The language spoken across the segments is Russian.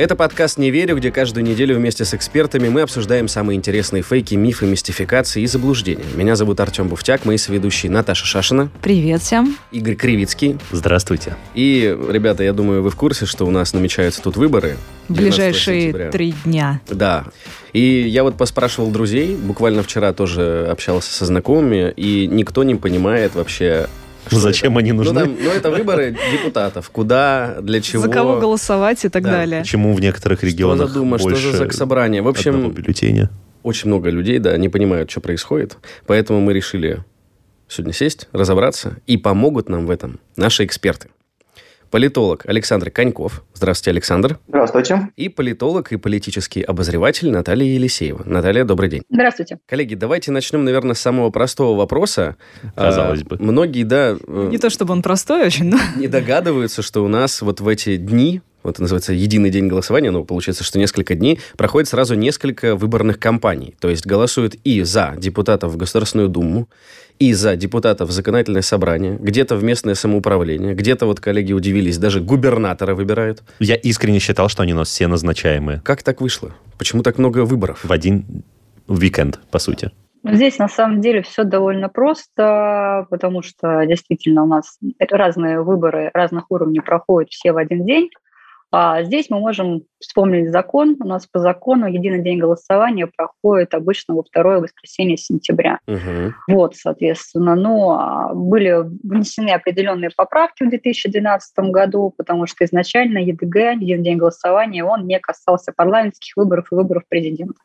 Это подкаст «Не верю», где каждую неделю вместе с экспертами мы обсуждаем самые интересные фейки, мифы, мистификации и заблуждения. Меня зовут Артем Буфтяк, мои соведущие Наташа Шашина. Привет всем. Игорь Кривицкий. Здравствуйте. И, ребята, я думаю, вы в курсе, что у нас намечаются тут выборы. Ближайшие три дня. Да. И я вот поспрашивал друзей, буквально вчера тоже общался со знакомыми, и никто не понимает вообще, Зачем это? они нужны? Ну, там, ну, это выборы депутатов. Куда, для чего. За кого голосовать и так Да. далее. Почему в некоторых регионах Что за дума, больше что за заксобрание. В общем, одного бюллетеня? очень много людей, да, не понимают, что происходит. Поэтому мы решили сегодня сесть, разобраться, и помогут нам в этом наши эксперты. Политолог Александр Коньков. Здравствуйте, Александр. Здравствуйте. И политолог и политический обозреватель Наталья Елисеева. Наталья, добрый день. Здравствуйте. Коллеги, давайте начнем, наверное, с самого простого вопроса. Казалось А, бы. Многие, да, э, Не то чтобы он простой очень, но... не догадываются, что у нас вот в эти дни, вот это называется единый день голосования, но получается, что несколько дней, проходит сразу несколько выборных кампаний. То есть голосуют и за депутатов в Государственную Думу, и за депутатов в законодательное собрание, где-то в местное самоуправление, где-то, вот коллеги удивились, даже губернатора выбирают. Я искренне считал, что они у нас все назначаемые Как так вышло? Почему так много выборов? в один уикенд, по сути. Здесь на самом деле все довольно просто, потому что действительно у нас разные выборы разных уровней проходят все в один день. А здесь мы можем вспомнить закон. У нас по закону единый день голосования проходит обычно во второе воскресенье сентября. Мгм. Вот, соответственно, но а, были внесены определенные поправки в 2012 году, потому что изначально ЕДГ, единый день голосования, он не касался парламентских выборов и выборов президента.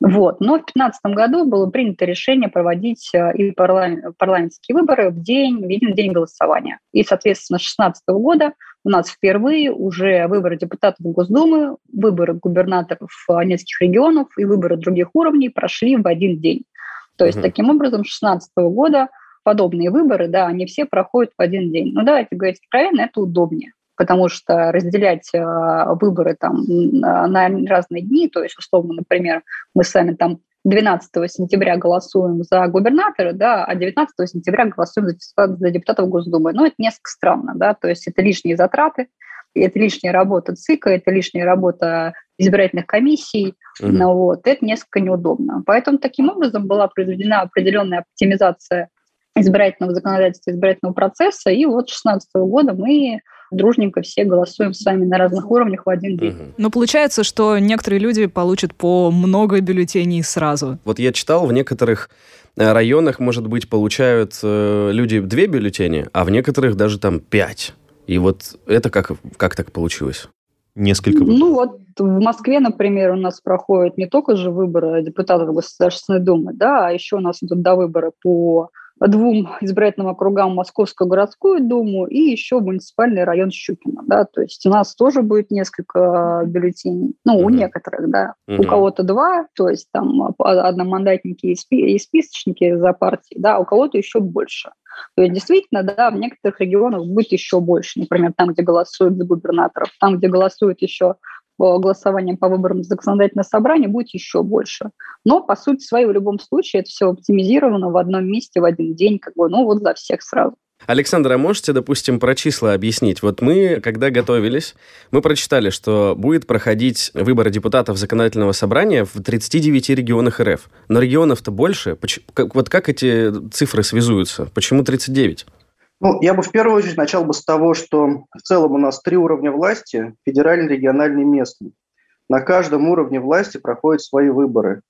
Вот. Но в 2015 году было принято решение проводить э, и парламент- парламентские выборы в день, в единый день голосования. И, соответственно, с 2016 года у нас впервые уже выборы депутатов Госдумы, выборы губернаторов э, нескольких регионов и выборы других уровней прошли в один день. То есть, Мгм. таким образом, с 2016 года подобные выборы, да, они все проходят в один день. Но давайте говорить откровенно, это удобнее потому что разделять э, выборы там на на разные дни, то есть, условно, например, мы с вами там 12 сентября голосуем за губернатора, да, а 19 сентября голосуем за, депутат- за депутатов Госдумы. Ну, это несколько странно, да, то есть это лишние затраты, это лишняя работа ЦИКа, это лишняя работа избирательных комиссий, Мгм. ну, вот, это несколько неудобно. Поэтому таким образом была произведена определенная оптимизация избирательного законодательства, избирательного процесса, и вот с 2016 года мы дружненько все голосуем с вами на разных уровнях в один день. Мгм. Но получается, что некоторые люди получат по много бюллетеней сразу. Вот я читал, в некоторых э, районах, может быть, получают э, люди две бюллетени, а в некоторых даже там пять. И вот это как, как так получилось? Несколько выборов. Ну вот в Москве, например, у нас проходят не только же выборы депутатов Государственной Думы, да, а еще у нас идут до выбора по двум избирательным округам Московскую городскую думу и еще муниципальный район Щукина, да, то есть у нас тоже будет несколько бюллетеней, ну, у некоторых, да, у кого-то два, то есть там а, одномандатники и спи- и списочники за партии, да, у кого-то еще больше. То есть действительно, да, в некоторых регионах будет еще больше, например, там, где голосуют за губернаторов, там, где голосуют еще голосованием по выборам в законодательное собрание, будет еще больше. Но, по сути своей, в любом случае, это все оптимизировано в одном месте, в один день, как бы, ну, вот за всех сразу. Александр, а можете, допустим, про числа объяснить? Вот мы, когда готовились, мы прочитали, что будет проходить выборы депутатов законодательного собрания в 39 регионах РФ. Но регионов-то больше. Вот как эти цифры связуются? Почему 39? Ну, я бы в первую очередь начал бы с того, что в целом у нас три уровня власти – федеральный, региональный, местный. На каждом уровне власти проходят свои выборы,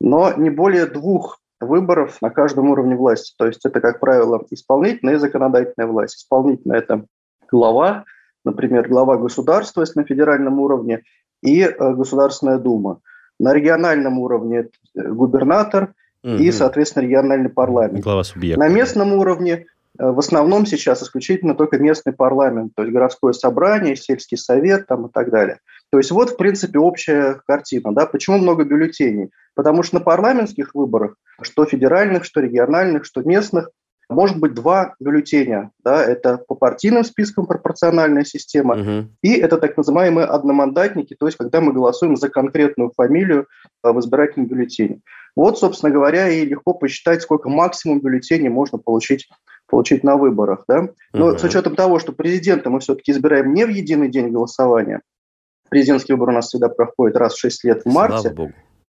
но не более двух выборов на каждом уровне власти. То есть это, как правило, исполнительная и законодательная власть. Исполнительная – это глава, например, глава государства, если на федеральном уровне, и э, Государственная Дума. На региональном уровне это э, губернатор и, соответственно, региональный парламент. Глава субъекта. На местном уровне в основном сейчас исключительно только местный парламент, то есть городское собрание, сельский совет там, и так далее. То есть вот, в принципе, общая картина. Да? Почему много бюллетеней? Потому что на парламентских выборах, что федеральных, что региональных, что местных, может быть два бюллетеня. Да, это по партийным спискам пропорциональная система, Мгм. и это так называемые одномандатники, то есть когда мы голосуем за конкретную фамилию а, в избирательном бюллетене. Вот, собственно говоря, и легко посчитать, сколько максимум бюллетеней можно получить, получить на выборах. Да? Но Мгм. с учетом того, что президента мы все-таки избираем не в единый день голосования, президентский выбор у нас всегда проходит раз в 6 лет в марте,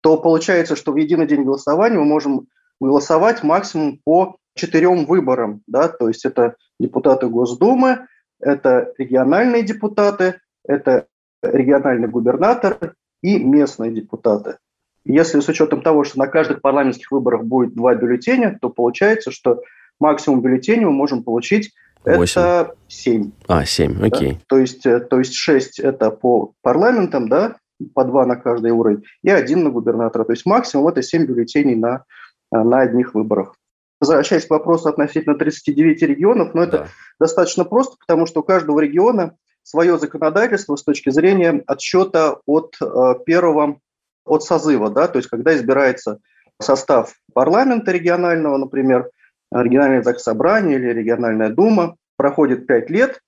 то получается, что в единый день голосования мы можем голосовать максимум по четырем выборам. Да? То есть это депутаты Госдумы, это региональные депутаты, это региональный губернатор и местные депутаты. Если с учетом того, что на каждых парламентских выборах будет два бюллетеня, то получается, что максимум бюллетеней мы можем получить Восемь. это 7. А, семь, Да? окей. То есть, э, то есть 6 это по парламентам, да, по два на каждый уровень, и один на губернатора. То есть максимум это 7 бюллетеней на, э, на одних выборах. Возвращаясь к вопросу относительно 39 регионов, но это Да. достаточно просто, потому что у каждого региона свое законодательство с точки зрения отсчета от э, первого, от созыва, да, то есть когда избирается состав парламента регионального, например, региональное заксобрание или региональная дума, проходит 5 лет,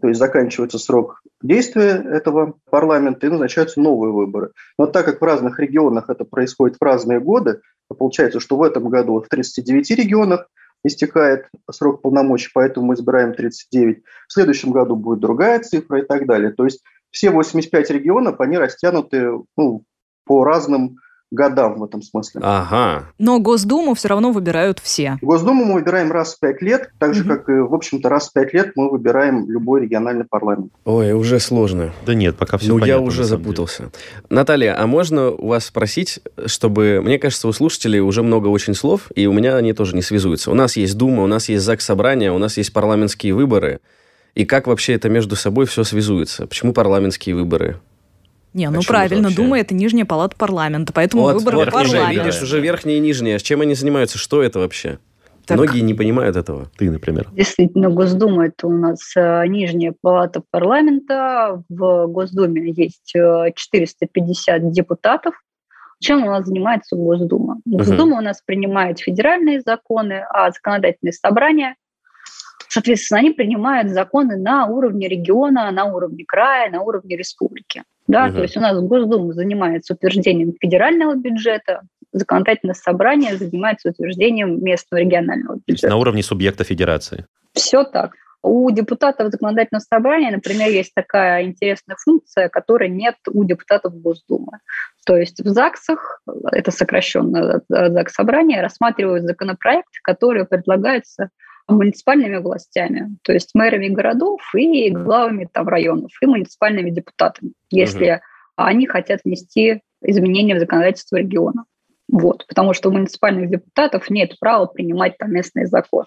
то есть заканчивается срок действия этого парламента и назначаются новые выборы. Но так как в разных регионах это происходит в разные годы, то получается, что в этом году в 39 регионах истекает срок полномочий, поэтому мы избираем 39. В следующем году будет другая цифра и так далее. То есть все 85 регионов, они растянуты ну, по разным годам в этом смысле. Ага. Но Госдуму все равно выбирают все. Госдуму мы выбираем раз в пять лет, так же, как и, в общем-то, раз в пять лет мы выбираем любой региональный парламент. Ой, уже сложно. Да нет, пока все ну, понятно. я на уже самом деле. запутался. Наталья, а можно у вас спросить, чтобы... Мне кажется, у слушателей уже много очень слов, и у меня они тоже не связуются. У нас есть Дума, у нас есть ЗАГС Собрания, у нас есть парламентские выборы. И как вообще это между собой все связуется? Почему парламентские выборы? Не, ну правильно, вообще? Дума это нижняя палата парламента, поэтому Вот, выборы вот, в уже, парламент. видишь, уже верхние и нижние. С чем они занимаются? Что это вообще? Так. Многие не понимают этого. Ты, например. Действительно, Госдума – это у нас э, нижняя палата парламента. В Госдуме есть э, 450 депутатов. Чем у нас занимается Госдума? Госдума у нас принимает федеральные законы, а законодательные собрания, соответственно, они принимают законы на уровне региона, на уровне края, на уровне республики. Да, Мгм. то есть у нас Госдума занимается утверждением федерального бюджета, законодательное собрание занимается утверждением местного регионального То есть бюджета. на уровне субъекта федерации. Все так. У депутатов законодательного собрания, например, есть такая интересная функция, которой нет у депутатов Госдумы. То есть в ЗАГСах, это сокращенно ЗАГС собрание, рассматривают законопроекты, которые предлагаются муниципальными властями, то есть мэрами городов и главами там, районов, и муниципальными депутатами, если они хотят внести изменения в законодательство региона. Вот, потому что у муниципальных депутатов нет права принимать там местные законы.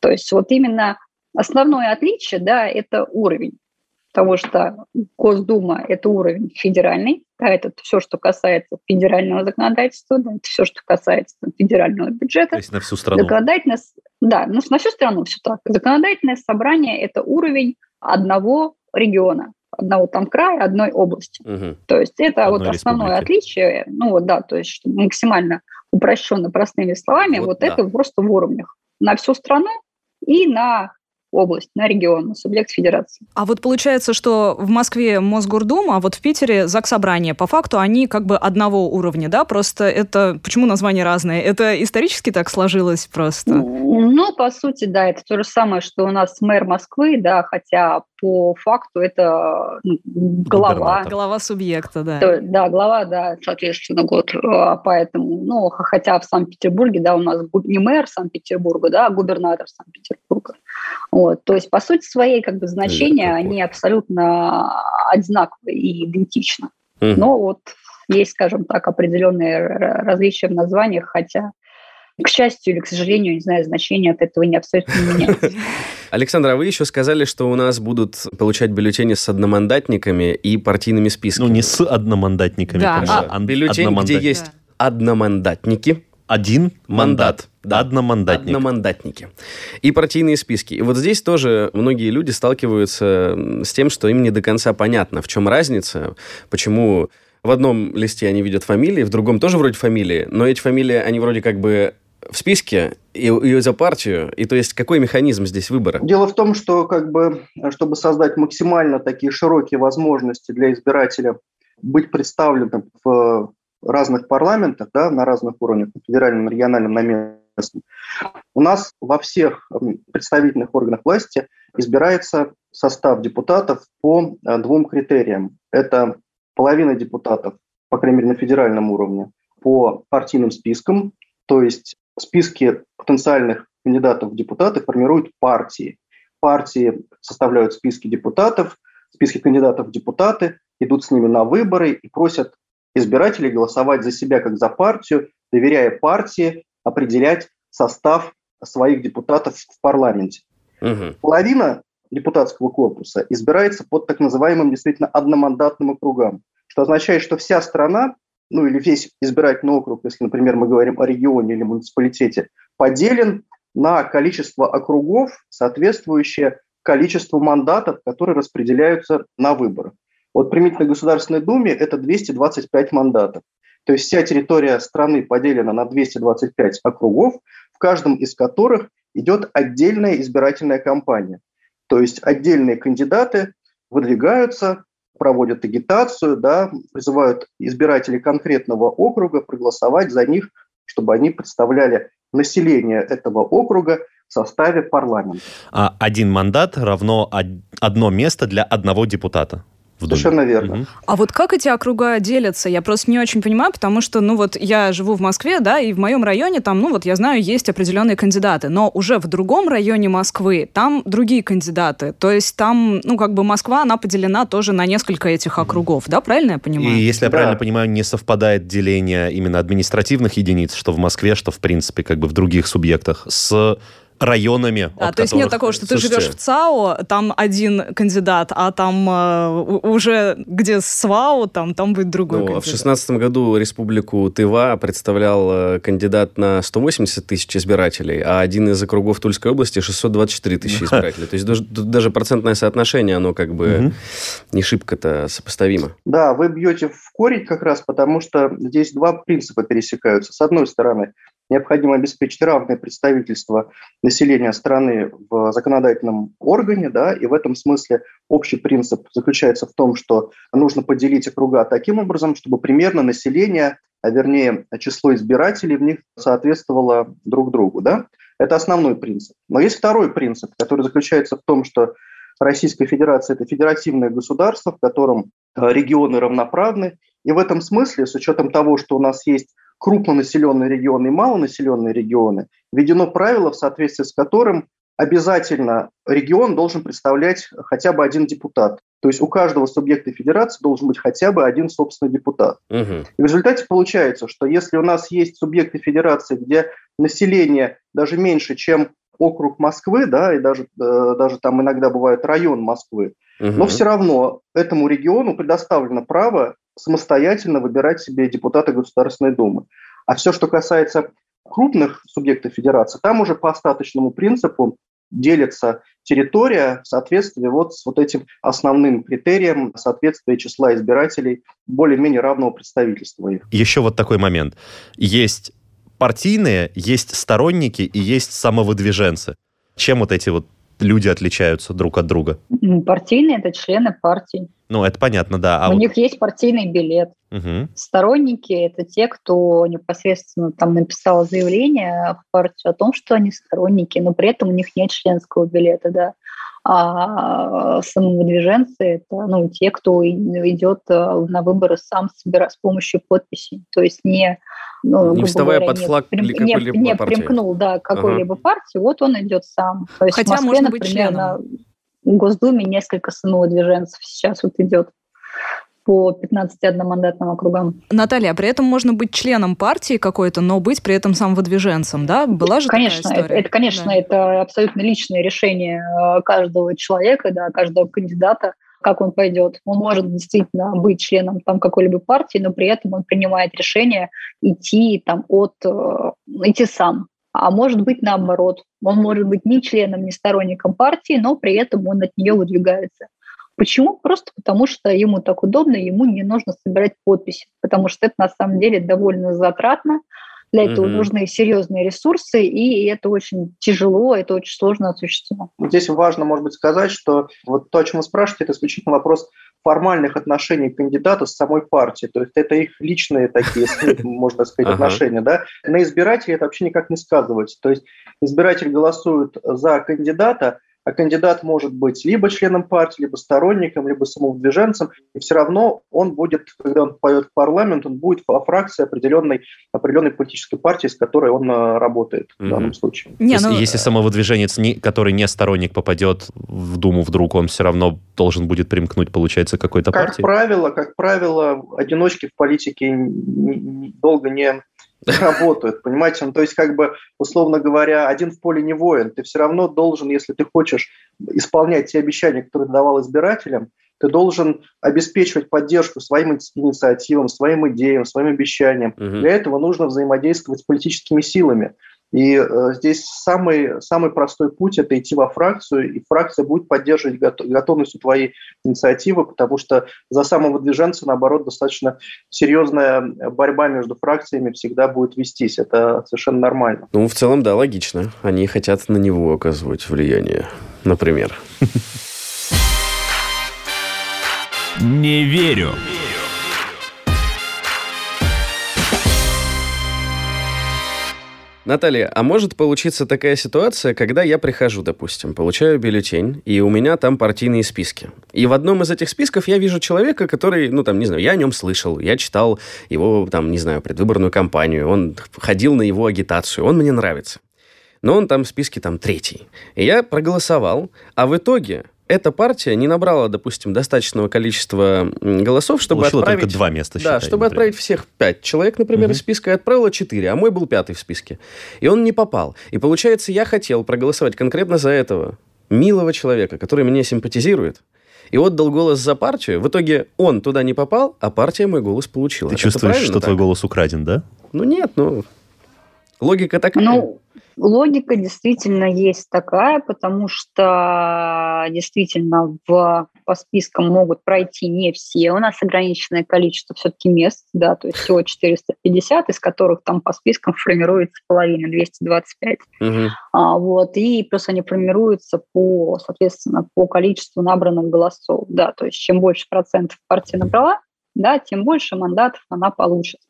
То есть вот именно основное отличие, да, это уровень. Потому что Госдума – это уровень федеральный, да, это все, что касается федерального законодательства, да, это все, что касается там, федерального То бюджета. есть на всю страну. Законодательное, да, ну, на всю страну все так. Законодательное собрание – это уровень одного региона, одного там края, одной области. Мгм. То есть это Одной вот основное республики. отличие, ну вот да, то есть максимально упрощенно простыми словами, Вот вот, да. это просто в уровнях на всю страну и на область, на регион, на субъект федерации. А вот получается, что в Москве Мосгордума, а вот в Питере Заксобрание. По факту они как бы одного уровня, да? Просто это... Почему названия разные? Это исторически так сложилось просто? Ну, по сути, да, это то же самое, что у нас мэр Москвы, да, хотя по факту это ну, глава. Голова субъекта, да. То- Да, глава, да, соответственно, год. А, Поэтому, ну, хотя в Санкт-Петербурге, да, у нас не мэр Санкт-Петербурга, да, а губернатор Санкт-Петербурга. Вот, то есть, по сути своей, как бы, значения, они абсолютно одинаковые и идентичны. Мгм. Но вот есть, скажем так, определенные различия в названиях, хотя, к счастью или к сожалению, не знаю, значение от этого не абсолютно не меняется. Александр, а вы еще сказали, что у нас будут получать бюллетени с одномандатниками и партийными списками. Ну, не с одномандатниками, Да. конечно, А, ан- бюллетень, где есть одномандатники, Один мандат. Да. Одномандатник. одномандатники и партийные списки. И вот здесь тоже многие люди сталкиваются с тем, что им не до конца понятно, в чем разница, почему в одном листе они видят фамилии, в другом тоже вроде фамилии, но эти фамилии, они вроде как бы в списке и, и за партию? И то есть какой механизм здесь выбора? Дело в том, что как бы, чтобы создать максимально такие широкие возможности для избирателя быть представленным в разных парламентах, да, на разных уровнях, федеральном, региональном, на местном, у нас во всех представительных органах власти избирается состав депутатов по э, двум критериям. Это половина депутатов, по крайней мере, на федеральном уровне, по партийным спискам, то есть списки потенциальных кандидатов в депутаты формируют партии. Партии составляют списки депутатов, списки кандидатов в депутаты, идут с ними на выборы и просят избирателей голосовать за себя как за партию, доверяя партии определять состав своих депутатов в парламенте. Угу. Половина депутатского корпуса избирается под так называемым действительно одномандатным округам, что означает, что вся страна, ну или весь избирательный округ, если, например, мы говорим о регионе или муниципалитете, поделен на количество округов, соответствующее количеству мандатов, которые распределяются на выборах. Вот применительно к Государственной Думе это 225 мандатов. То есть вся территория страны поделена на 225 округов, в каждом из которых идет отдельная избирательная кампания. То есть отдельные кандидаты выдвигаются, проводят агитацию, да, призывают избирателей конкретного округа проголосовать за них, чтобы они представляли население этого округа в составе парламента. А один мандат равно одно место для одного депутата? В доме. Совершенно верно. Угу. А вот как эти округа делятся? Я просто не очень понимаю, потому что, ну вот, я живу в Москве, да, и в моем районе там, ну вот, я знаю, есть определенные кандидаты, но уже в другом районе Москвы там другие кандидаты. То есть там, ну, как бы Москва, она поделена тоже на несколько этих округов, да, правильно я понимаю? И если я да. правильно понимаю, не совпадает деление именно административных единиц, что в Москве, что, в принципе, как бы в других субъектах, с районами. Да, то есть нет такого, что Слушайте, ты живешь в ЦАО, там один кандидат, а там э, уже где СВАО, там, там будет другой ну, кандидат. В шестнадцатом году республику Тыва представлял э, кандидат на 180 тысяч избирателей, а один из округов Тульской области 624 тысячи избирателей. То есть тут даже процентное соотношение, оно как бы не шибко-то сопоставимо. Да, вы бьете в корень как раз, потому что здесь два принципа пересекаются. С одной стороны, необходимо обеспечить равное представительство населения страны в законодательном органе, да, и в этом смысле общий принцип заключается в том, что нужно поделить округа таким образом, чтобы примерно население, а вернее число избирателей в них соответствовало друг другу, да. Это основной принцип. Но есть второй принцип, который заключается в том, что Российская Федерация – это федеративное государство, в котором регионы равноправны. И в этом смысле, с учетом того, что у нас есть крупнонаселенные регионы и малонаселенные регионы, введено правило, в соответствии с которым обязательно регион должен представлять хотя бы один депутат. То есть у каждого субъекта федерации должен быть хотя бы один собственный депутат. Угу. И в результате получается, что если у нас есть субъекты федерации, где население даже меньше, чем округ Москвы, да, и даже, э, даже там иногда бывает район Москвы, угу. но все равно этому региону предоставлено право самостоятельно выбирать себе депутата Государственной Думы. А все, что касается крупных субъектов федерации, там уже по остаточному принципу делится территория в соответствии вот с вот этим основным критерием соответствия числа избирателей более-менее равного представительства их. Еще вот такой момент. Есть партийные, есть сторонники и есть самовыдвиженцы. Чем вот эти вот люди отличаются друг от друга? Партийные – это члены партии. Ну, это понятно, да. А У вот... них есть партийный билет. Угу. Сторонники – это те, кто непосредственно там написал заявление в партию о том, что они сторонники, но при этом у них нет членского билета, да. А самовыдвиженцы – это ну, те, кто идет э, на выборы сам собира, с помощью подписей. То есть не, ну, не вставая говоря, под флаг не, не, не примкнул да, какой-либо ага. партии, вот он идет сам. То есть Хотя в Москве, может быть например, членом. В Госдуме несколько самовыдвиженцев сейчас вот идет по 15 одномандатным округам. Наталья, а при этом можно быть членом партии какой-то, но быть при этом самовыдвиженцем, да? Была же конечно, такая история? Это, это конечно, да. это абсолютно личное решение э, каждого человека, да, каждого кандидата, как он пойдет. Он может действительно быть членом там какой-либо партии, но при этом он принимает решение идти там от, э, идти сам. А может быть наоборот. Он может быть ни членом, ни сторонником партии, но при этом он от нее выдвигается. Почему? Просто потому, что ему так удобно, ему не нужно собирать подписи, потому что это на самом деле довольно затратно, Для этого Мгм. нужны серьезные ресурсы, и это очень тяжело, это очень сложно осуществимо. Вот Здесь важно, может быть, сказать, что вот то, о чем вы спрашиваете, это исключительно вопрос формальных отношений кандидата с самой партией. То есть это их личные такие, можно сказать, отношения. Да? На избирателей это вообще никак не сказывается. То есть избиратель голосует за кандидата, а кандидат может быть либо членом партии, либо сторонником, либо самовыдвиженцем, и все равно он будет, когда он попадет в парламент, он будет во фракции определенной, определенной политической партии, с которой он э, работает в Мгм. данном случае. Не, То есть, ну, если самовыдвиженец, не- который не сторонник, попадет в Думу вдруг, он все равно должен будет примкнуть, получается, какой-то Как партии? правило, как правило, одиночки в политике долго не работают, понимаете? Ну, то есть, как бы, условно говоря, один в поле не воин. Ты все равно должен, если ты хочешь исполнять те обещания, которые ты давал избирателям, ты должен обеспечивать поддержку своим ини- инициативам, своим идеям, своим обещаниям. Мгм. Для этого нужно взаимодействовать с политическими силами. И э, здесь самый, самый простой путь – это идти во фракцию, и фракция будет поддерживать гото- готовностью твоей инициативы, потому что за самовыдвиженца, наоборот, достаточно серьезная борьба между фракциями всегда будет вестись. Это совершенно нормально. Ну, в целом, да, логично. Они хотят на него оказывать влияние, например. Не верю. Наталья, а может получиться такая ситуация, когда я прихожу, допустим, получаю бюллетень, и у меня там партийные списки. И в одном из этих списков я вижу человека, который, ну, там, не знаю, я о нем слышал, я читал его, там, не знаю, предвыборную кампанию, он ходил на его агитацию, он мне нравится. Но он там в списке там третий. И я проголосовал, а в итоге эта партия не набрала, допустим, достаточного количества голосов, чтобы Получила отправить... только два места, Да, считай, чтобы например. отправить всех пять человек, например, Мгм. из списка, и отправила четыре, а мой был пятый в списке. И он не попал. И получается, я хотел проголосовать конкретно за этого милого человека, который мне симпатизирует, и отдал голос за партию. В итоге он туда не попал, а партия мой голос получила. Ты Это чувствуешь, что твой так? голос украден, да? Ну нет, ну... Логика такая. Ну, логика действительно есть такая, потому что действительно в, по спискам могут пройти не все. У нас ограниченное количество все-таки мест, да, то есть всего 450, из которых там по спискам формируется половина, 225. Мгм. А, вот, и плюс они формируются по, соответственно, по количеству набранных голосов. Да, то есть чем больше процентов партия набрала, да, тем больше мандатов она получит.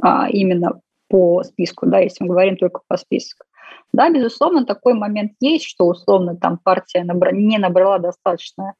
А, именно по списку, да, если мы говорим только по списку. Да, безусловно, такой момент есть, что условно там партия не набрала достаточно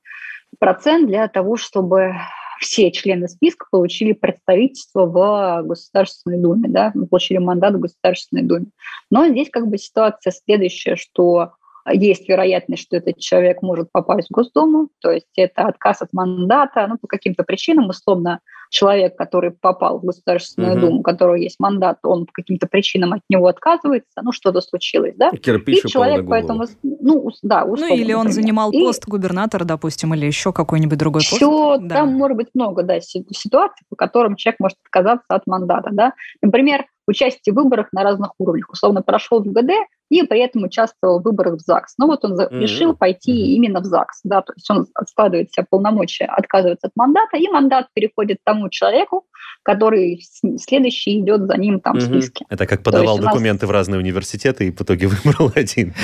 процент для того, чтобы все члены списка получили представительство в Государственной Думе, да, получили мандат в Государственной Думе. Но здесь как бы ситуация следующая, что есть вероятность, что этот человек может попасть в Госдуму, то есть это отказ от мандата, ну, по каким-то причинам, условно, человек, который попал в Государственную Мгм. Думу, у которого есть мандат, он по каким-то причинам от него отказывается, ну, что-то случилось, да? Кирпич И человек поэтому, ну, ус- да, Ну, условно, или он например. занимал И пост губернатора, допустим, или еще какой-нибудь другой пост. все, Да. там может быть много да, си- ситуаций, по которым человек может отказаться от мандата. Да? Например, участие в выборах на разных уровнях. Условно прошел в ГД и при этом участвовал в выборах в ЗАГС. Ну вот он Мгм. решил пойти именно в ЗАГС. Да? То есть он откладывает себе полномочия, отказывается от мандата, и мандат переходит тому человеку, который следующий идет за ним там в Мгм. списке. Это как подавал есть у нас- документы в разные университеты и в итоге выбрал один.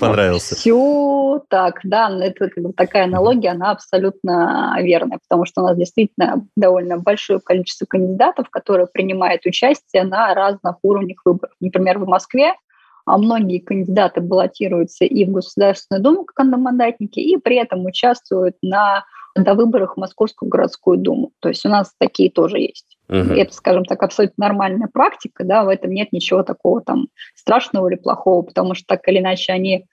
Понравился. Все так, да, но это как бы такая аналогия, она абсолютно верная, потому что у нас действительно довольно большое количество кандидатов, которые принимают участие на разных уровнях выборов. Например, в Москве а многие кандидаты баллотируются и в Государственную Думу как одномандатники, и при этом участвуют на довыборах в Московскую городскую думу. То есть у нас такие тоже есть. Мгм. Это, скажем так, абсолютно нормальная практика, да, в этом нет ничего такого там страшного или плохого, потому что так или иначе они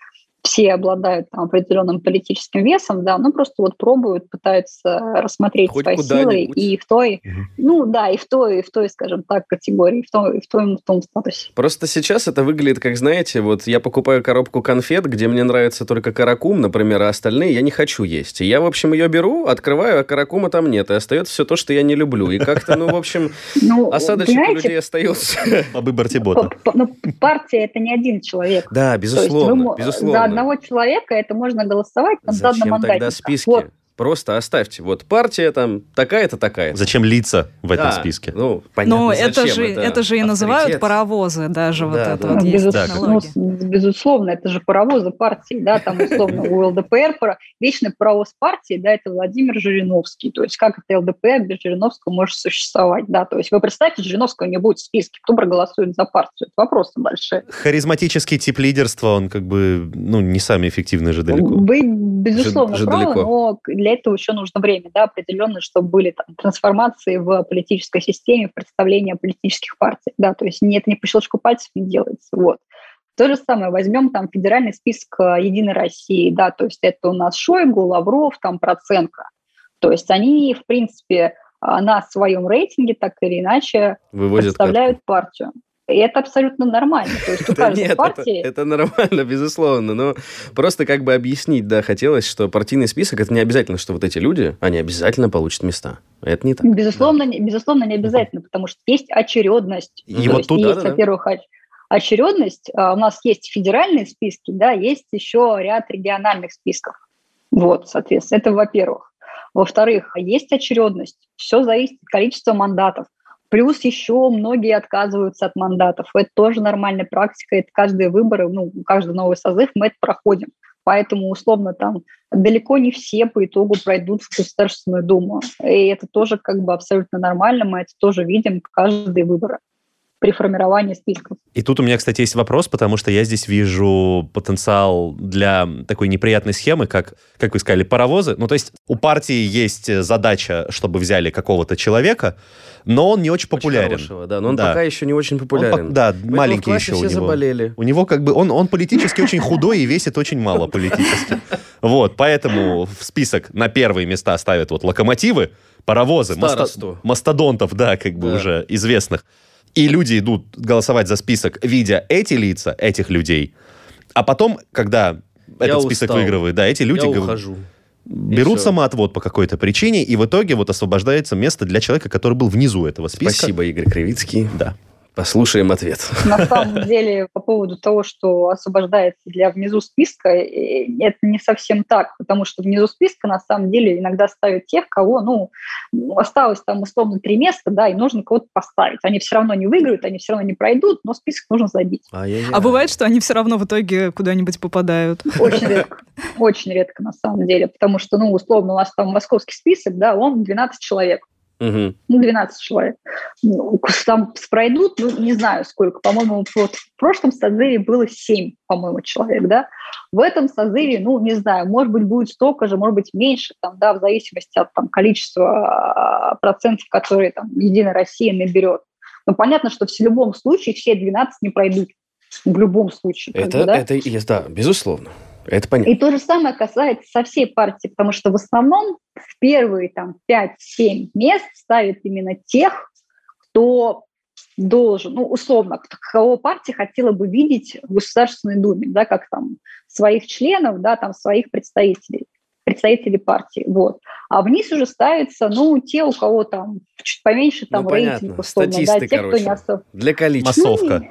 все обладают там, определенным политическим весом, да, ну просто вот пробуют, пытаются рассмотреть Хоть свои силы и в той, Мгм. ну да, и в той, и в той, скажем так, категории, и в том, и в том, в том статусе. Просто сейчас это выглядит, как, знаете, вот я покупаю коробку конфет, где мне нравится только каракум, например, а остальные я не хочу есть. И я, в общем, ее беру, открываю, а каракума там нет, и остается все то, что я не люблю. И как-то, ну, в общем, Ну, осадочек у людей остается. Об выборте бота. ну, партия это не один человек. Да, вы безусловно, безусловно. Одного человека это можно голосовать там, за Зачем тогда одномандатника. списки? Вот. Просто оставьте. Вот партия там такая-то такая. Зачем лица в этом Да, списке? Ну, понятно, Но это же, это, же и называют авторитет. паровозы даже вот Да, это да. вот Ну, есть ну, безусловно, это же паровозы партии, да, там условно у ЛДПР пара- вечный паровоз партии, да, это Владимир Жириновский. То есть как это ЛДПР без Жириновского может существовать, да, то есть вы представьте, Жириновского не будет в списке, кто проголосует за партию? Это вопросы большие. Харизматический тип лидерства, он как бы, ну, не самый эффективный же далеко. Вы, безусловно, Же- же правы, далеко. но к- для этого еще нужно время, да, определенно, чтобы были там, трансформации в политической системе, в представлении политических партиях, да, то есть не, это не по щелчку пальцев не делается, вот. То же самое, возьмем там федеральный список э, Единой России, да, то есть это у нас Шойгу, Лавров, там Проценко. То есть они, в принципе, а, на своем рейтинге так или иначе Выводят представляют партию. И это абсолютно нормально. То есть у Да каждой нет, партии... это нормально, безусловно, но просто как бы объяснить, да, хотелось, что партийный список, это не обязательно, что вот эти люди, они обязательно получат места. Это не так. Безусловно, не, безусловно, не обязательно, потому что есть очередность. И То вот есть тут- есть, Да-да-да. во-первых, оч- очередность. а, У нас есть федеральные списки, да, есть еще ряд региональных списков. Вот, соответственно, это во-первых. Во-вторых, есть очередность. Все зависит от количества мандатов. Плюс еще многие отказываются от мандатов. Это тоже нормальная практика. Это каждые выборы, ну, каждый новый созыв мы это проходим. Поэтому, условно, там далеко не все по итогу пройдут в Государственную Думу. И это тоже как бы абсолютно нормально. Мы это тоже видим каждые выборы при формировании списков. И тут у меня, кстати, есть вопрос, потому что я здесь вижу потенциал для такой неприятной схемы, как, как вы сказали, паровозы. Ну, то есть у партии есть задача, чтобы взяли какого-то человека, но он не очень Очень популярен. хорошего, да, но он Да. пока еще не очень Он популярен. пок- да, Поэтому маленький еще у все него. заболели. У него как бы, он, он политически очень худой и весит очень мало политически. Вот, поэтому в список на первые места ставят вот локомотивы, паровозы, мастодонтов, да, как бы уже известных. И люди идут голосовать за список, видя эти лица, этих людей. А потом, когда этот список устал. выигрывает, да, эти люди Я ухожу. берут всё. самоотвод по какой-то причине, и в итоге вот освобождается место для человека, который был внизу этого списка. Спасибо, Игорь Кривицкий. Да. Послушаем ответ. На самом деле, по поводу того, что освобождается для внизу списка, э, это не совсем так, потому что внизу списка на самом деле иногда ставят тех, кого, ну, осталось там условно три места, да, и нужно кого-то поставить. Они все равно не выиграют, они все равно не пройдут, но список нужно забить. А бывает, что они все равно в итоге куда-нибудь попадают. Очень редко. Очень редко, на самом деле, потому что, ну, условно, у нас там московский список, да, он 12 человек. Мгм. ну, 12 человек. Ну, Там пройдут, ну, не знаю сколько, по-моему, вот в прошлом созыве было 7, по-моему, человек, да. В этом созыве, ну, не знаю, может быть, будет столько же, может быть, меньше, там, да, в зависимости от там, количества а, процентов, которые там Единая Россия наберет. Но понятно, что в любом случае все 12 не пройдут. В любом случае. Это, бы, да? это да, безусловно. Это понятно. И то же самое касается со всей партии, потому что в основном в первые там 5-7 мест ставят именно тех, кто должен, ну, условно, кто- кого партия хотела бы видеть в Государственной Думе, да, как там своих членов, да, там своих представителей представителей партии, вот. А вниз уже ставятся, ну, те, у кого там чуть поменьше там Ну, рейтинг, понятно. условно, Статисты, да, те, кто короче. не особо... Для количества. Массовка. Ну,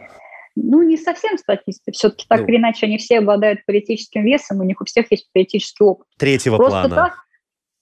не совсем статисты. Все-таки так Ну. или иначе они все обладают политическим весом, у них у всех есть политический опыт. Третьего Просто плана. так,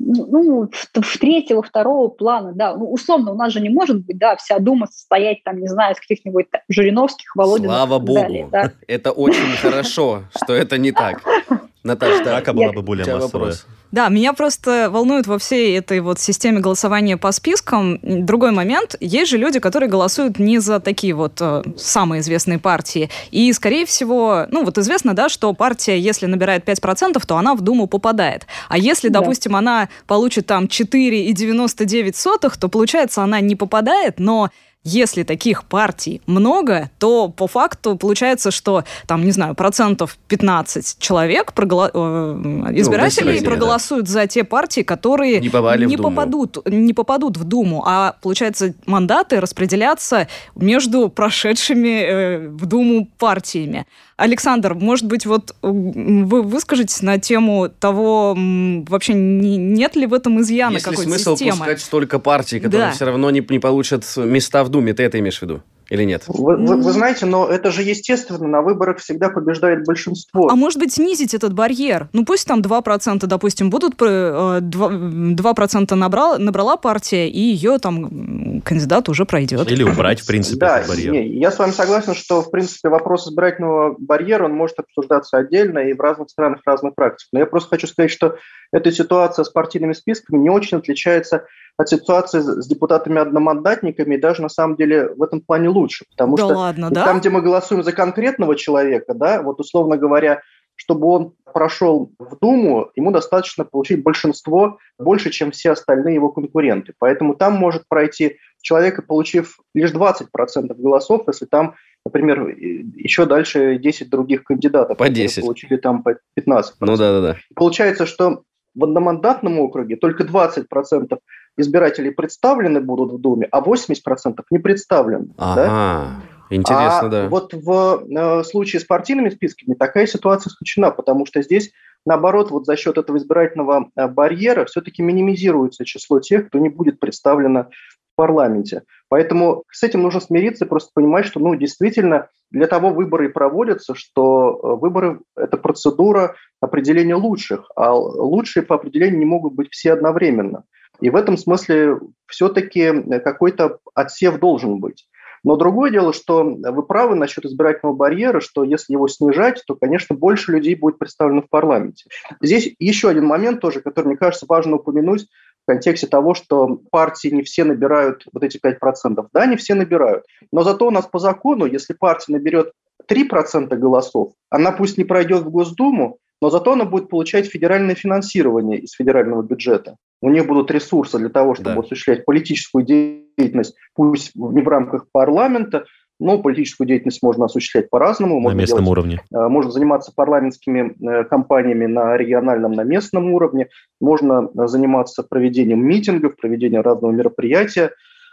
ну, в, в третьего, второго плана, да. Ну, условно, у нас же не может быть, да, вся Дума состоять, там, не знаю, из каких-нибудь Жириновских, Володиных Слава богу. далее, да. Это очень хорошо, что это не так. Наташа, да, Драка была бы более массовая. вопрос. Да, меня просто волнует во всей этой вот системе голосования по спискам другой момент. Есть же люди, которые голосуют не за такие вот э, самые известные партии. И, скорее всего, ну вот известно, да, что партия, если набирает 5%, то она в Думу попадает. А если, Да. допустим, она получит там 4,99, то получается, она не попадает, но если таких партий много, то по факту получается, что там, не знаю, процентов 15 человек проголо- э, избирателей населения, да. проголосуют за те партии, которые Не попали в не Думу. попадут, не попадут в Думу, а получается мандаты распределятся между прошедшими э, в Думу партиями. Александр, может быть, вот вы выскажетесь на тему того, вообще не- нет ли в этом изъяна Есть ли какой-то смысл системы? пускать столько партий, которые Да. все равно не, не получат места в Думе? Ты это имеешь в виду? Или нет? Вы, вы, вы знаете, но это же естественно, на выборах всегда побеждает большинство. А может быть, снизить этот барьер? Ну пусть там 2%, допустим, будут, 2%, 2% набрала, набрала партия, и ее там кандидат уже пройдет. Или убрать, в принципе, да, этот барьер. Не, я с вами согласен, что, в принципе, вопрос избирательного барьера, он может обсуждаться отдельно и в разных странах разных практик. Но я просто хочу сказать, что эта ситуация с партийными списками не очень отличается от ситуации с депутатами-одномандатниками, даже на самом деле в этом плане лучше. Потому да что ладно, да? там, где мы голосуем за конкретного человека, да, вот условно говоря, чтобы он прошел в Думу, ему достаточно получить большинство больше, чем все остальные его конкуренты. Поэтому там может пройти человек, получив лишь 20% голосов, если там, например, еще дальше 10 других кандидатов. По 10. Получили там по 15%. Ну да, да, да. Получается, что в одномандатном округе только 20% избирателей представлены будут в Думе, а 80% не представлены. Ага. Да? Интересно, а да. Вот в э, случае с партийными списками такая ситуация исключена, потому что здесь, наоборот, вот за счет этого избирательного э, барьера все-таки минимизируется число тех, кто не будет представлено в парламенте. Поэтому с этим нужно смириться и просто понимать, что, ну, действительно, для того выборы и проводятся, что э, выборы – это процедура определения лучших, а лучшие по определению не могут быть все одновременно. И в этом смысле все-таки какой-то отсев должен быть. Но другое дело, что вы правы насчет избирательного барьера, что если его снижать, то, конечно, больше людей будет представлено в парламенте. Здесь еще один момент тоже, который, мне кажется, важно упомянуть в контексте того, что партии не все набирают вот эти 5%. Да, не все набирают. Но зато у нас по закону, если партия наберет 3% голосов, она пусть не пройдет в Госдуму, но зато она будет получать федеральное финансирование из федерального бюджета. У них будут ресурсы для того, чтобы да. осуществлять политическую деятельность, пусть не в рамках парламента, но политическую деятельность можно осуществлять по-разному. Можно на местном делать, уровне. Э, можно заниматься парламентскими э, кампаниями на региональном, на местном уровне. Можно заниматься проведением митингов, проведением разного мероприятия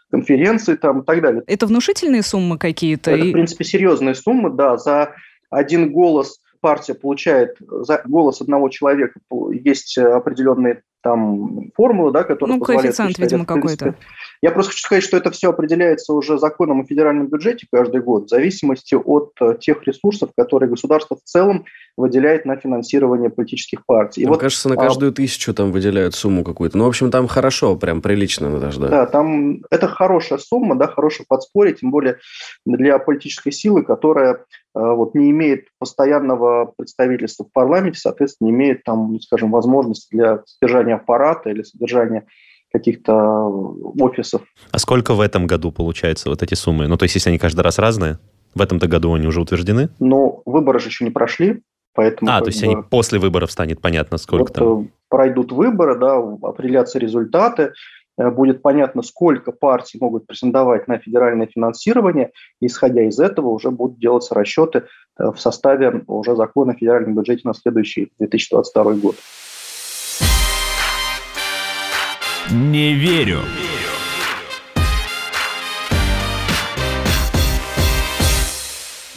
конференции там и так далее. Это внушительные суммы какие-то? Это, в принципе, серьезные суммы, да. За один голос партия получает за голос одного человека, есть определенные там формулы, да, которые ну, позволяют... коэффициент, видимо, какой-то. Я просто хочу сказать, что это все определяется уже законом о федеральном бюджете каждый год в зависимости от э, тех ресурсов, которые государство в целом выделяет на финансирование политических партий. Мне вот, кажется, на а, каждую а... тысячу там выделяют сумму какую-то. Ну, в общем, там хорошо, прям прилично даже, да. Да, там это хорошая сумма, да, хорошее подспорье, тем более для политической силы, которая вот не имеет постоянного представительства в парламенте, соответственно, не имеет там, скажем, возможности для содержания аппарата или содержания каких-то офисов. А сколько в этом году получается вот эти суммы? Ну, то есть, если они каждый раз разные, в этом-то году они уже утверждены? Ну, выборы же еще не прошли, поэтому... А, то есть бы, они после выборов станет понятно, сколько вот там? Э, пройдут выборы, да, определятся результаты, э, будет понятно, сколько партий могут претендовать на федеральное финансирование, исходя из этого уже будут делаться расчеты э, в составе уже закона о федеральном бюджете на следующий 2022 год. Не верю.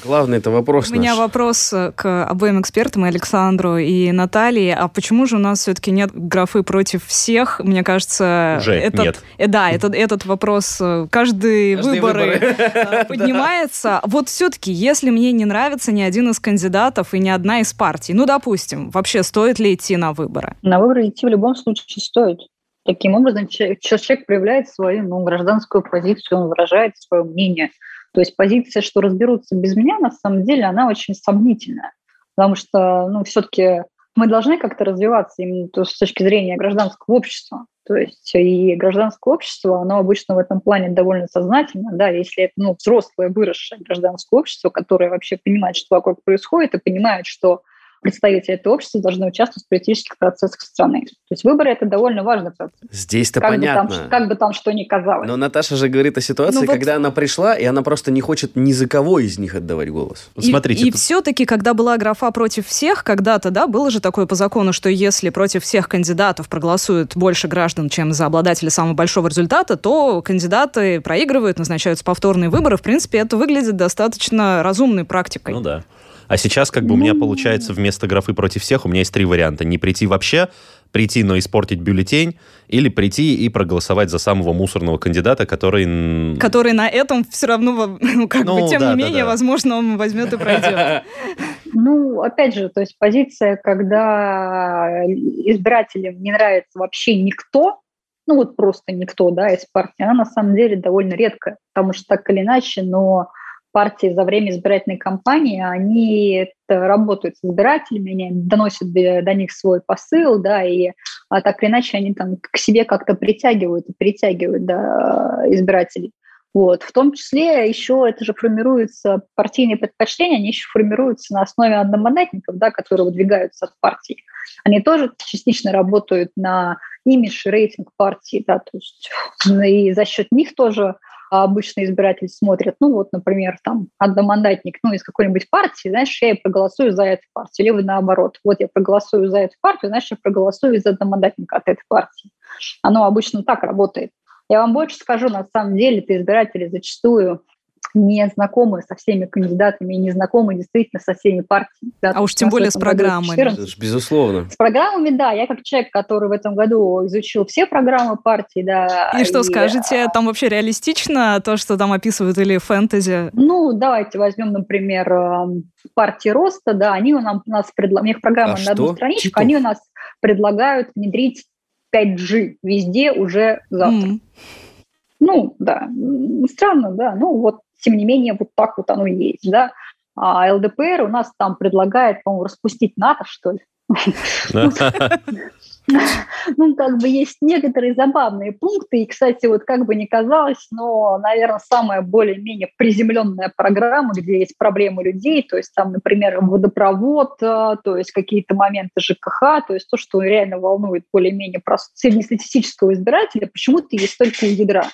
Главный это вопрос У меня наш. вопрос э, к обоим экспертам, и Александру и Наталье. А почему же у нас все-таки нет графы против всех? Мне кажется, Уже этот, нет. Э, да, этот, этот вопрос э, каждые, каждые выборы, выборы. поднимается. Вот все-таки, если мне не нравится ни один из кандидатов и ни одна из партий, ну, допустим, вообще стоит ли идти на выборы? На выборы идти в любом случае стоит. Таким образом, человек проявляет свою ну, гражданскую позицию, он выражает свое мнение. То есть позиция, что разберутся без меня, на самом деле, она очень сомнительная. Потому что, ну, все-таки мы должны как-то развиваться именно с точки зрения гражданского общества. То есть и гражданское общество, оно обычно в этом плане довольно сознательно, да, если это ну, взрослое, выросшее гражданское общество, которое вообще понимает, что вокруг происходит, и понимает, что представители этого общества должны участвовать в политических процессах страны. То есть выборы – это довольно важный процесс. Здесь-то как понятно. Бы там, как бы там что ни казалось. Но Наташа же говорит о ситуации, ну, вот... когда она пришла, и она просто не хочет ни за кого из них отдавать голос. И, Смотрите. И тут... все-таки, когда была графа против всех, когда-то, да, было же такое по закону, что если против всех кандидатов проголосуют больше граждан, чем за обладателя самого большого результата, то кандидаты проигрывают, назначаются повторные выборы. В принципе, это выглядит достаточно разумной практикой. Ну да. А сейчас как бы у меня получается вместо графы против всех, у меня есть три варианта. Не прийти вообще, прийти, но испортить бюллетень, или прийти и проголосовать за самого мусорного кандидата, который... Который на этом все равно, ну, как ну, бы, тем да, не менее, да, да. возможно, он возьмет и пройдет. Ну, опять же, то есть позиция, когда избирателям не нравится вообще никто, ну вот просто никто, да, из партии, она на самом деле довольно редкая, потому что так или иначе, но партии за время избирательной кампании, они работают с избирателями, они доносят до них свой посыл, да, и а так или иначе они там к себе как-то притягивают и притягивают да, избирателей. Вот. В том числе еще это же формируется, партийные предпочтения, они еще формируются на основе одномандатников, да, которые выдвигаются от партии. Они тоже частично работают на имидж, рейтинг партии, да, то есть и за счет них тоже а обычно избиратели смотрят, ну вот, например, там одномандатник, ну, из какой-нибудь партии, знаешь, я и проголосую за эту партию, либо наоборот, вот я проголосую за эту партию, знаешь, я проголосую за одномандатника от этой партии. Оно обычно так работает. Я вам больше скажу, на самом деле, ты избиратели зачастую не знакомы со всеми кандидатами и не знакомы действительно со всеми партиями. Да, а уж тем более с программами. Безусловно. С программами, да. Я как человек, который в этом году изучил все программы партии, да. И, и что скажете, там вообще реалистично то, что там описывают, или фэнтези? Ну, давайте возьмем, например, эм, партии роста, да, они у нас, у нас предлагают, у них программа а на одну страничку, Титов? они у нас предлагают внедрить 5G везде уже завтра. Mm. Ну, да, странно, да. Ну, вот тем не менее, вот так вот оно и есть, да. А ЛДПР у нас там предлагает, по-моему, распустить НАТО, что ли. Ну, как бы есть некоторые забавные пункты, и, кстати, вот как бы ни казалось, но, наверное, самая более-менее приземленная программа, где есть проблемы людей, то есть там, например, водопровод, а, то есть какие-то моменты ЖКХ, то есть то, что реально волнует более-менее среднестатистического избирателя, почему-то есть только у ядра.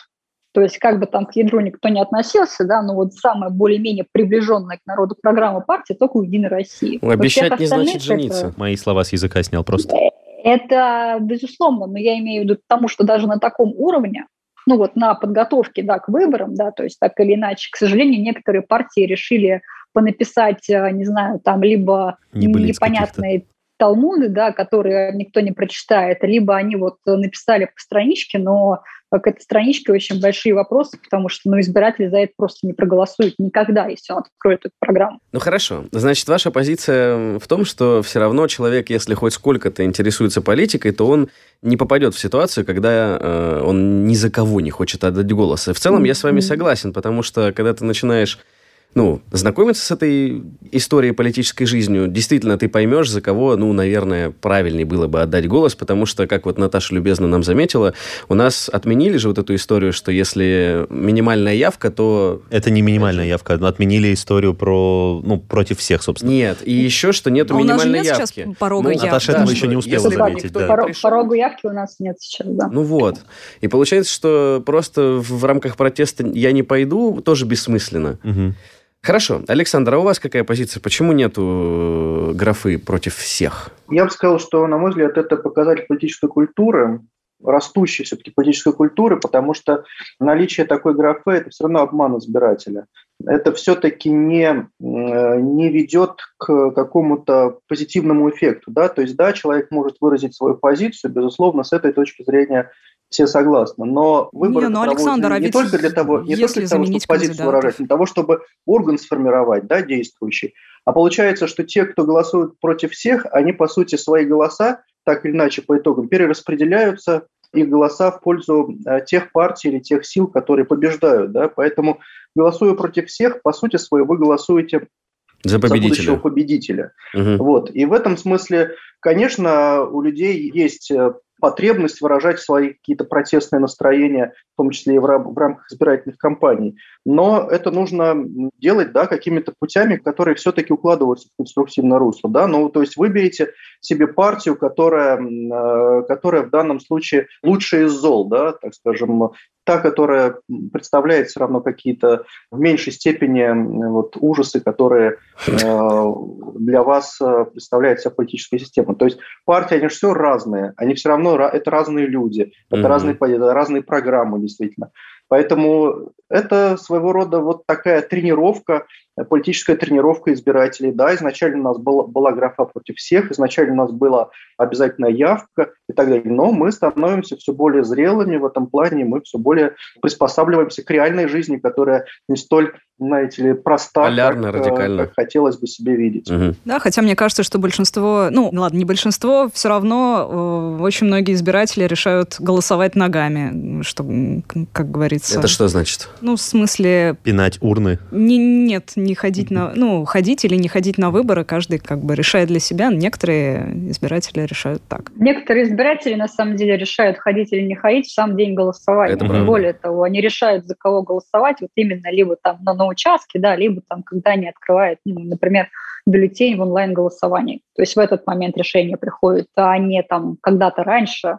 То есть как бы там к ядру никто не относился, да, но вот самая более-менее приближенная к народу программа партии только у «Единой России». Обещать не значит жениться. Это... Мои слова с языка снял просто. Это безусловно, но я имею в виду тому, что даже на таком уровне, ну вот на подготовке, да, к выборам, да, то есть так или иначе, к сожалению, некоторые партии решили понаписать, э, не знаю, там либо непонятные талмуды, да, которые никто не прочитает, либо они вот написали по страничке, но к этой страничке очень большие вопросы, потому что ну, избиратель за это просто не проголосует никогда, если он откроет эту программу. Ну хорошо. Значит, ваша позиция в том, что все равно человек, если хоть сколько-то интересуется политикой, то он не попадет в ситуацию, когда э, он ни за кого не хочет отдать голос. И в целом я с вами согласен, потому что когда ты начинаешь ну, знакомиться с этой историей политической жизнью, действительно ты поймешь, за кого, ну, наверное, правильнее было бы отдать голос, потому что, как вот Наташа любезно нам заметила, у нас отменили же вот эту историю, что если минимальная явка, то... Это не минимальная явка, отменили историю про, ну, против всех, собственно. Нет, и еще, что нету а минимальной у нас же нет явки. Сейчас порога ну, явки. Наташа да, этого еще не успела заметить. Да. Порог, порога явки у нас нет сейчас, да. Ну вот. И получается, что просто в рамках протеста я не пойду, тоже бессмысленно. Угу. Хорошо. Александр, а у вас какая позиция? Почему нету э, графы против всех? Я бы сказал, что, на мой взгляд, это показатель политической культуры, растущей все-таки политической культуры, потому что наличие такой графы – это все равно обман избирателя. Это все-таки не, э, не ведет к какому-то позитивному эффекту. Да? То есть, да, человек может выразить свою позицию, безусловно, с этой точки зрения все согласны. Но выборы не, ну, Александр, а не только для того, не только для того, чтобы позицию выражать, для того, чтобы орган сформировать, да, действующий. А получается, что те, кто голосуют против всех, они, по сути, свои голоса, так или иначе, по итогам, перераспределяются их голоса в пользу э, тех партий или тех сил, которые побеждают. Да? Поэтому, голосуя против всех, по сути своей, вы голосуете за победителя. За победителя. Угу. Вот. И в этом смысле, конечно, у людей есть э, потребность выражать свои какие-то протестные настроения, в том числе и в, рам- в рамках избирательных кампаний. Но это нужно делать да, какими-то путями, которые все-таки укладываются в конструктивное русло. Да? Ну, то есть выберите себе партию, которая, э, которая в данном случае лучшая из зол, да, так скажем, та, которая представляет все равно какие-то в меньшей степени вот, ужасы, которые э, для вас э, представляет вся политическая система. То есть партии, они же все разные, они все равно это разные люди, это mm-hmm. разные, это разные программы, действительно. Поэтому это своего рода вот такая тренировка политическая тренировка избирателей. Да, изначально у нас была, была графа против всех, изначально у нас была обязательная явка и так далее. Но мы становимся все более зрелыми в этом плане, мы все более приспосабливаемся к реальной жизни, которая не столь знаете ли, проста, Полярно, как, э, радикально. как хотелось бы себе видеть. Мгм. Да, хотя мне кажется, что большинство, ну, ладно, не большинство, все равно э, очень многие избиратели решают голосовать ногами, что, как говорится. Это что значит? Ну, в смысле, Пинать урны. не, нет, не ходить на, ну, ходить или не ходить на выборы, каждый как бы решает для себя. Некоторые избиратели решают так. Некоторые избиратели на самом деле решают, ходить или не ходить в сам день голосования. Это правда. Более того, они решают, за кого голосовать, вот именно либо там на, на участке, да, либо там, когда они открывают, ну, например, бюллетень в онлайн-голосовании. То есть в этот момент решение приходит, а не там когда-то раньше.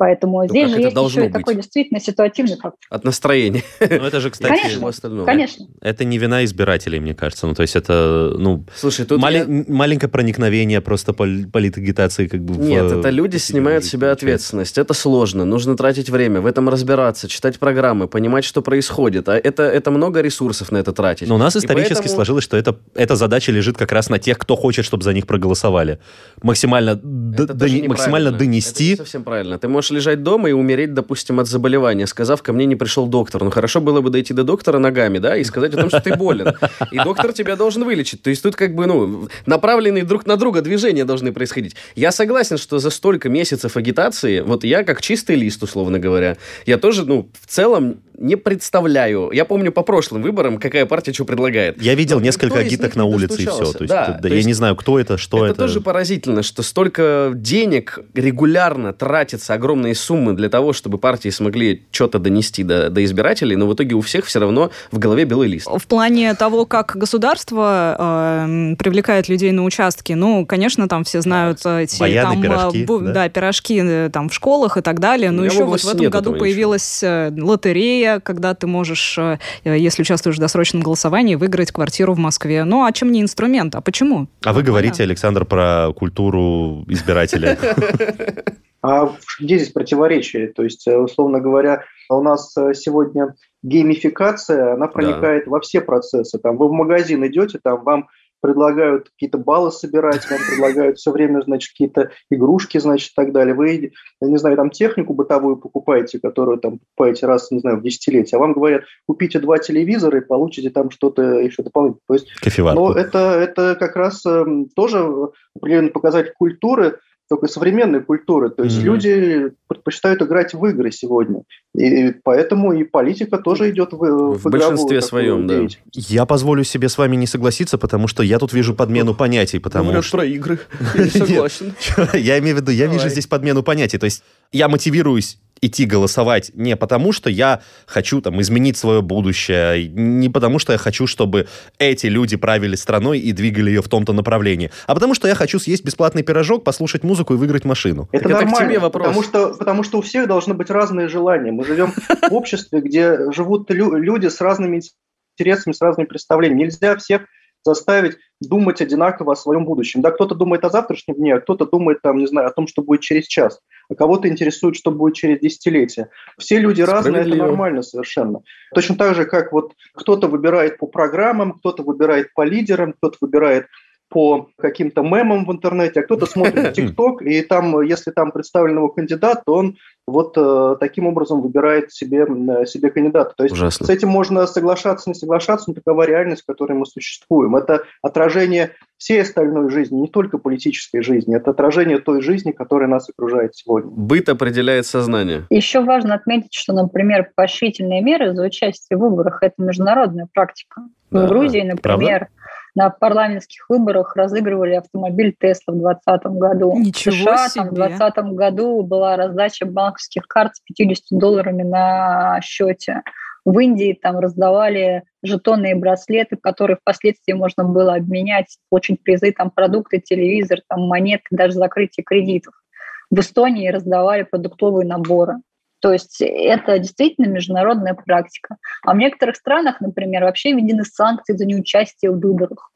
Поэтому здесь как же это есть еще и быть. такой действительно ситуативный фактор. От настроения. Ну, это же, кстати, Конечно. Остального. Конечно. это не вина избирателей, мне кажется. Ну, то есть это, ну, Слушай, тут мали- я- маленькое проникновение просто пол- политагитации как бы в, Нет, это э, люди в снимают с себя ответственность. Это сложно. Нужно тратить время, в этом разбираться, читать программы, понимать, что происходит. А это, это много ресурсов на это тратить. Но у нас И исторически поэтому- сложилось, что это, эта задача лежит как раз на тех, кто хочет, чтобы за них проголосовали. Максимально, д- Это тоже максимально неправильно. Это донести. не совсем правильно. Ты можешь лежать дома и умереть, допустим, от заболевания, сказав, ко мне не пришел доктор. Ну, хорошо было бы дойти до доктора ногами, да, и сказать о том, что ты болен. И доктор тебя должен вылечить. То есть тут как бы, ну, направленные друг на друга движения должны происходить. Я согласен, что за столько месяцев агитации, вот я как чистый лист, условно говоря, я тоже, ну, в целом не представляю. Я помню по прошлым выборам, какая партия что предлагает. Я видел Но несколько никто из агиток на улице и все. То есть, Да, это- то да, я есть не знаю, кто это, что это. это тоже поразительно, что столько денег регулярно тратится, огромные суммы для того, чтобы партии смогли что-то донести до, до избирателей, но в итоге у всех все равно в голове белый лист. В плане того, как государство э, привлекает людей на участки, ну, конечно, там все знают э, эти Баяны, там, э, пирожки, бу- да? да, пирожки э, там в школах и так далее. Но еще вот в этом году появилась э, лотерея, когда ты можешь, э, если участвуешь в досрочном голосовании, выиграть квартиру в Москве. Ну, а чем не инструмент? А почему? А вы говорите, Александр, про культуру избирателя. А где здесь противоречие? То есть, э, условно говоря, у нас э, сегодня геймификация, она проникает во все процессы. Там вы в магазин идете, там вам предлагают какие-то баллы собирать, вам предлагают все время, значит, какие-то игрушки, значит, и так далее. Вы, я не знаю, там технику бытовую покупаете, которую там покупаете раз, не знаю, в десятилетие, а вам говорят, купите два телевизора и получите там что-то еще дополнительное. То есть но Кофеварку. это, это как раз эм, тоже определенный показатель культуры, только современной культуры. То есть Мгм. люди предпочитают играть в игры сегодня. И поэтому и политика тоже идет в, В игровую большинстве своем, да. Я позволю себе с вами не согласиться, потому что я тут вижу подмену понятий, потому что... про игры. Я не согласен. Я имею в виду, я вижу здесь подмену понятий. То есть я мотивируюсь идти голосовать не потому, что я хочу там изменить свое будущее, не потому, что я хочу, чтобы эти люди правили страной и двигали ее в том-то направлении, а потому, что я хочу съесть бесплатный пирожок, послушать музыку и выиграть машину. Это Так это к нормально, тебе вопрос. Потому, что, потому что у всех должны быть разные желания. Мы живем в обществе, где живут лю- люди с разными интересами, с разными представлениями. Нельзя всех заставить думать одинаково о своем будущем. Да, кто-то думает о завтрашнем дне, а кто-то думает, там, не знаю, о том, что будет через час, а кого-то интересует, что будет через десятилетие. Все люди разные, это нормально совершенно. Точно так же, как вот кто-то выбирает по программам, кто-то выбирает по лидерам, кто-то выбирает по каким-то мемам в интернете, а кто-то смотрит ТикТок, и там, если там представлен его кандидат, то он вот э, таким образом выбирает себе, э, себе кандидата. То есть Ужасно. с этим можно соглашаться, не соглашаться, но такова реальность, в которой мы существуем. Это отражение всей остальной жизни, не только политической жизни, это отражение той жизни, которая нас окружает сегодня. Быт определяет сознание. Еще важно отметить, что, например, поощрительные меры за участие в выборах – это международная практика. Да, в Грузии, например, на парламентских выборах разыгрывали автомобиль Тесла в 2020 году. Ничего в США себе. там, в 2020 году была раздача банковских карт с 50 долларами на счете. В Индии там раздавали жетонные браслеты, которые впоследствии можно было обменять, получить призы, там продукты, телевизор, там монеты, даже закрытие кредитов. В Эстонии раздавали продуктовые наборы. То есть это действительно международная практика. А в некоторых странах, например, вообще введены санкции за неучастие в выборах.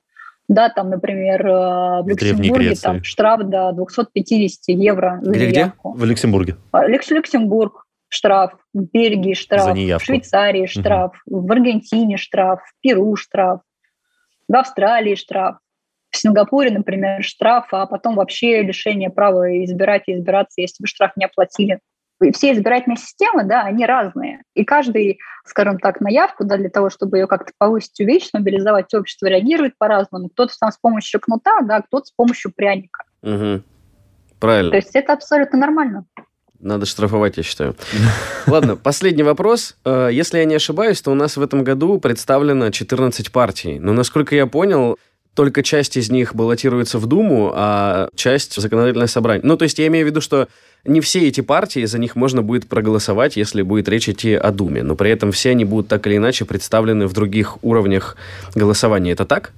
Да, там, например, э, в Люксембурге там штраф до 250 евро за Где-где? неявку. В Люксембурге. А, Люкс- Люксембург штраф, в Бельгии штраф, в. Швейцарии штраф, в Аргентине штраф, в Перу штраф. В Австралии штраф, в Сингапуре, например, штраф, а потом вообще лишение права избирать и избираться, если вы штраф не оплатили. Все избирательные системы, да, они разные. И каждый, скажем так, на явку, да, для того, чтобы ее как-то повысить, увеличить, мобилизовать общество, реагирует по-разному. Кто-то там с помощью кнута, да, кто-то с помощью пряника. Угу. Правильно. То есть это абсолютно нормально. Надо штрафовать, я считаю. Ладно, последний вопрос. Э, если я не ошибаюсь, то у нас в этом году представлено 14 партий. Но, насколько я понял, только часть из них баллотируется в Думу, а часть в законодательное собрание. Ну, то есть я имею в виду, что не все эти партии, за них можно будет проголосовать, если будет речь идти о Думе. Но при этом все они будут так или иначе представлены в других уровнях голосования. Это так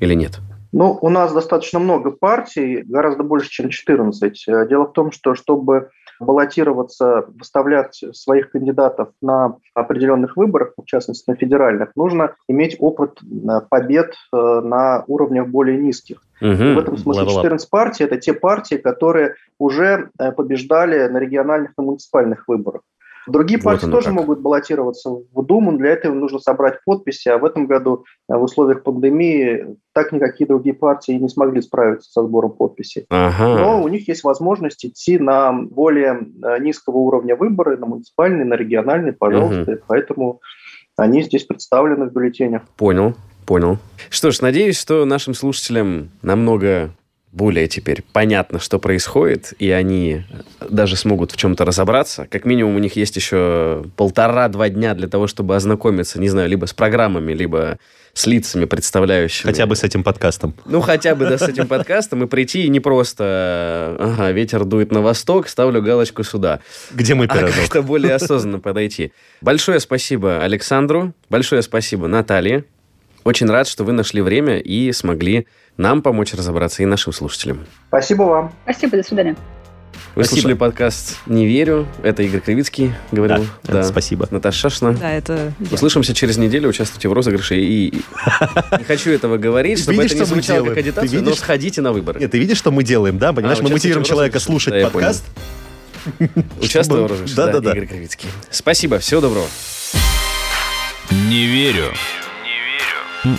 или нет? Ну, у нас достаточно много партий, гораздо больше, чем 14. Дело в том, что чтобы баллотироваться, выставлять своих кандидатов на определенных выборах, в частности на федеральных, нужно иметь опыт э, побед э, на уровнях более низких. Угу. В этом смысле 14 партий – это те партии, которые уже э, побеждали на региональных и муниципальных выборах. Другие партии вот тоже как. могут баллотироваться в Думу, для этого нужно собрать подписи, а в этом году э, в условиях пандемии так никакие другие партии не смогли справиться со сбором подписей. Ага. Но у них есть возможность идти на более э, низкого уровня выборы, на муниципальные, на региональные, пожалуйста, угу. поэтому они здесь представлены в бюллетенях. Понял. Понял. Что ж, надеюсь, что нашим слушателям намного более теперь понятно, что происходит, и они даже смогут в чем-то разобраться. Как минимум у них есть еще полтора-два дня для того, чтобы ознакомиться, не знаю, либо с программами, либо с лицами, представляющими. Хотя бы с этим подкастом. Ну, хотя бы, да, с этим подкастом, и прийти и не просто, ага, ветер дует на восток, ставлю галочку сюда. Где мой пирожок? А как-то более осознанно подойти. Большое спасибо Александру, большое спасибо Наталье. Очень рад, что вы нашли время и смогли нам помочь разобраться и нашим слушателям. Спасибо вам. Спасибо, до свидания. Вы спасибо. слушали подкаст «Не верю». Это Игорь Кривицкий говорил. Да, да. спасибо. Наташа Шашна. Да, это... Услышимся через неделю, участвуйте в розыгрыше. И не хочу этого говорить, чтобы это не звучало как агитация, но сходите на выборы. Нет, ты видишь, что мы делаем, да? Понимаешь, а, мы мотивируем человека слушать подкаст. Участвую в розыгрыше. Да, да, да. Игорь Кривицкий. Спасибо, всего доброго. Не верю. Не верю.